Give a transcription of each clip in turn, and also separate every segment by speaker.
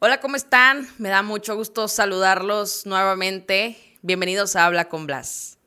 Speaker 1: Hola, ¿cómo están? Me da mucho gusto saludarlos nuevamente. Bienvenidos a Habla con Blas.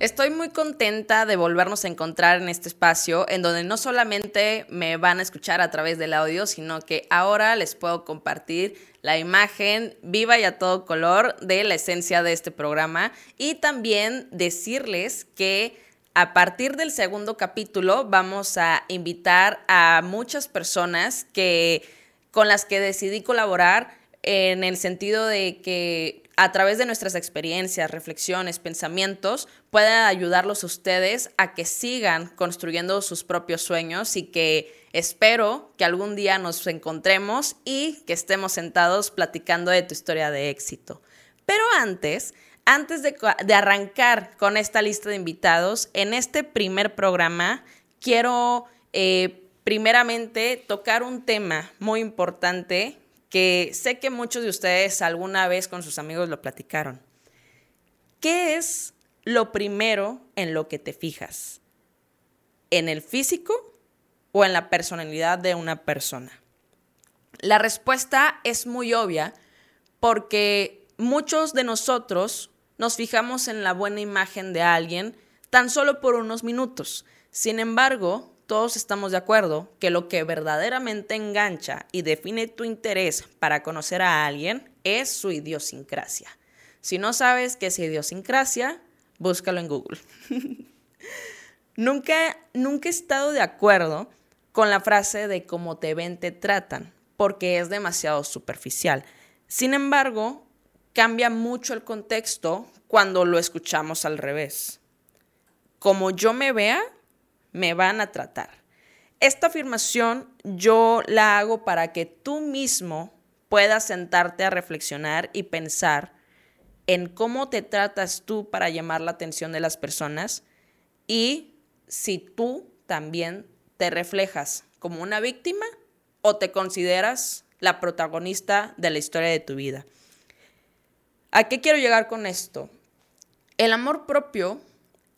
Speaker 1: Estoy muy contenta de volvernos a encontrar en este espacio en donde no solamente me van a escuchar a través del audio, sino que ahora les puedo compartir la imagen viva y a todo color de la esencia de este programa y también decirles que a partir del segundo capítulo vamos a invitar a muchas personas que con las que decidí colaborar en el sentido de que a través de nuestras experiencias, reflexiones, pensamientos, puedan ayudarlos a ustedes a que sigan construyendo sus propios sueños y que espero que algún día nos encontremos y que estemos sentados platicando de tu historia de éxito. Pero antes, antes de, arrancar con esta lista de invitados, en este primer programa quiero eh, primeramente tocar un tema muy importante que sé que muchos de ustedes alguna vez con sus amigos lo platicaron. ¿Qué es lo primero en lo que te fijas? ¿En el físico o en la personalidad de una persona? La respuesta es muy obvia porque muchos de nosotros nos fijamos en la buena imagen de alguien tan solo por unos minutos. Sin embargo, todos estamos de acuerdo que lo que verdaderamente engancha y define tu interés para conocer a alguien es su idiosincrasia. Si no sabes qué es idiosincrasia, búscalo en Google. nunca, nunca he estado de acuerdo con la frase de cómo te ven, te tratan, porque es demasiado superficial. Sin embargo, cambia mucho el contexto cuando lo escuchamos al revés. Como yo me vea, me van a tratar. Esta afirmación yo la hago para que tú mismo puedas sentarte a reflexionar y pensar en cómo te tratas tú para llamar la atención de las personas y si tú también te reflejas como una víctima o te consideras la protagonista de la historia de tu vida. ¿A qué quiero llegar con esto? El amor propio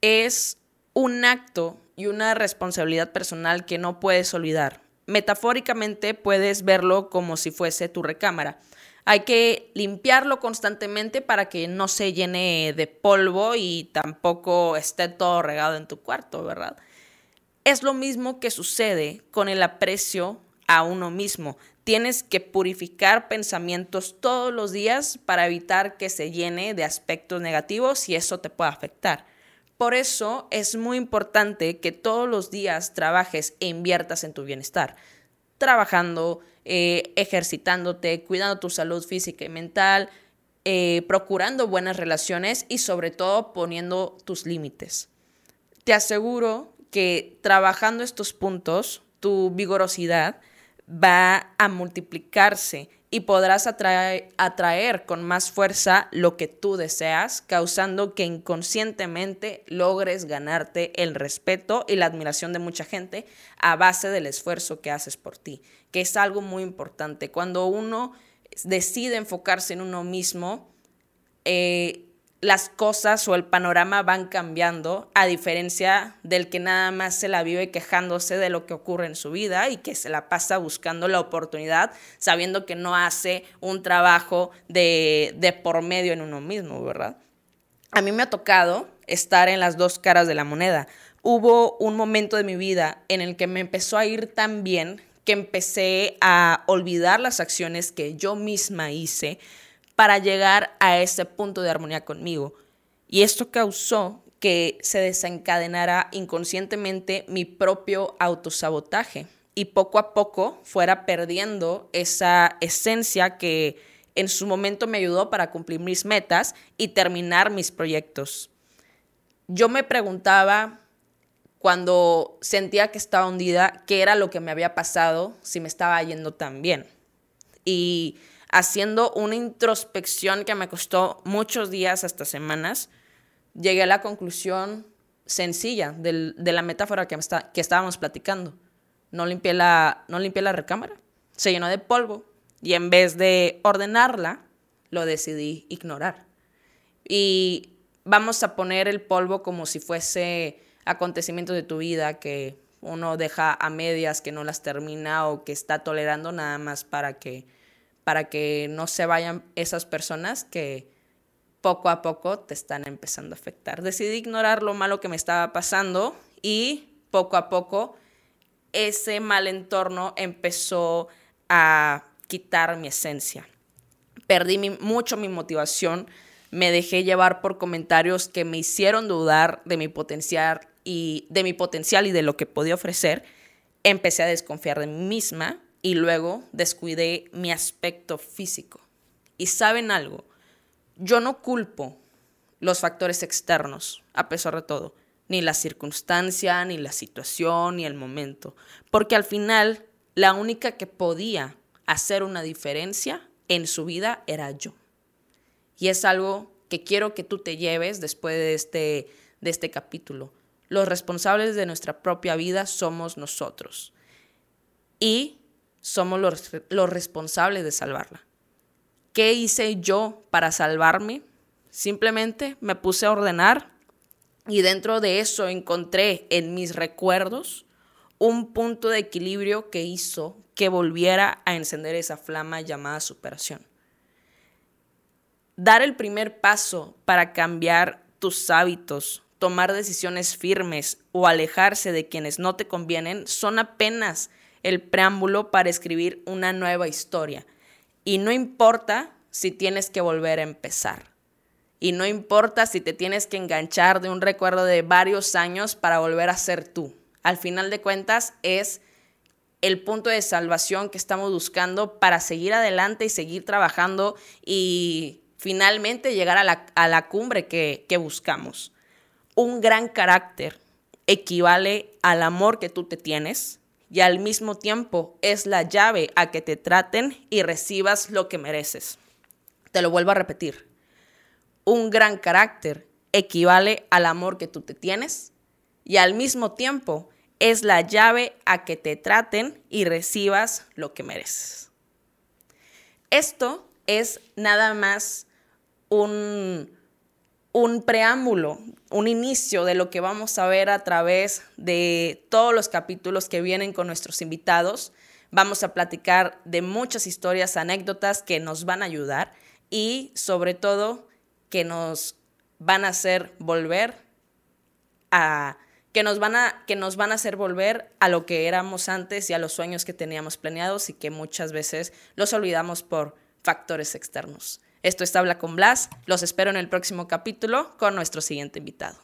Speaker 1: es un acto y una responsabilidad personal que no puedes olvidar. Metafóricamente puedes verlo como si fuese tu recámara. Hay que limpiarlo constantemente para que no se llene de polvo y tampoco esté todo regado en tu cuarto, ¿verdad? Es lo mismo que sucede con el aprecio a uno mismo. Tienes que purificar pensamientos todos los días para evitar que se llene de aspectos negativos y eso te pueda afectar. Por eso es muy importante que todos los días trabajes e inviertas en tu bienestar. Trabajando, eh, ejercitándote, cuidando tu salud física y mental, eh, procurando buenas relaciones y sobre todo poniendo tus límites. Te aseguro que trabajando estos puntos, tu vigorosidad, va a multiplicarse y podrás atraer, con más fuerza lo que tú deseas, causando que inconscientemente logres ganarte el respeto y la admiración de mucha gente a base del esfuerzo que haces por ti, que es algo muy importante. Cuando uno decide enfocarse en uno mismo, eh, las cosas o el panorama van cambiando, a diferencia del que nada más se la vive quejándose de lo que ocurre en su vida y que se la pasa buscando la oportunidad, sabiendo que no hace un trabajo de, de por medio en uno mismo, ¿verdad? A mí me ha tocado estar en las dos caras de la moneda. Hubo un momento de mi vida en el que me empezó a ir tan bien que empecé a olvidar las acciones que yo misma hice, para llegar a ese punto de armonía conmigo. Y esto causó que se desencadenara inconscientemente mi propio autosabotaje y poco a poco fuera perdiendo esa esencia que en su momento me ayudó para cumplir mis metas y terminar mis proyectos. Yo me preguntaba cuando sentía que estaba hundida qué era lo que me había pasado si me estaba yendo tan bien. Y haciendo una introspección que me costó muchos días hasta semanas, llegué a la conclusión sencilla de la metáfora que, que estábamos platicando. No limpié, la, no limpié la recámara, se llenó de polvo y en vez de ordenarla, lo decidí ignorar. Y vamos a poner el polvo como si fuese acontecimiento de tu vida que uno deja a medias que no las termina o que está tolerando nada más para que, para que no se vayan esas personas que poco a poco te están empezando a afectar. Decidí ignorar lo malo que me estaba pasando y poco a poco ese mal entorno empezó a quitar mi esencia. Perdí mucho mi motivación, me dejé llevar por comentarios que me hicieron dudar de mi potencial y de mi potencial y de lo que podía ofrecer. Empecé a desconfiar de mí misma y luego descuidé mi aspecto físico. Y saben algo, yo no culpo los factores externos, a pesar de todo, ni la circunstancia, ni la situación, ni el momento, porque al final la única que podía hacer una diferencia en su vida era yo. Y es algo que quiero que tú te lleves después de este, de este capítulo. Los responsables de nuestra propia vida somos nosotros. Y somos los, los responsables de salvarla. ¿Qué hice yo para salvarme? Simplemente me puse a ordenar y dentro de eso encontré en mis recuerdos un punto de equilibrio que hizo que volviera a encender esa flama llamada superación dar el primer paso para cambiar tus hábitos, tomar decisiones firmes o alejarse de quienes no te convienen son apenas el preámbulo para escribir una nueva historia. Y no importa si tienes que volver a empezar. Y no importa si te tienes que enganchar de un recuerdo de varios años para volver a ser tú. Al final de cuentas es el punto de salvación que estamos buscando para seguir adelante y seguir trabajando y finalmente llegar a la, cumbre que, que buscamos. Un gran carácter equivale al amor que tú te tienes y al mismo tiempo es la llave a que te traten y recibas lo que mereces. Te lo vuelvo a repetir. Un gran carácter equivale al amor que tú te tienes y al mismo tiempo es la llave a que te traten y recibas lo que mereces. Esto es nada más un, un preámbulo, un inicio de lo que vamos a ver a través de todos los capítulos que vienen con nuestros invitados. Vamos a platicar de muchas historias, anécdotas que nos van a ayudar y sobre todo que nos van a hacer volver a que nos van a que nos van a hacer volver a lo que éramos antes y a los sueños que teníamos planeados y que muchas veces los olvidamos por factores externos. Esto es Habla con Blas. Los espero en el próximo capítulo con nuestro siguiente invitado.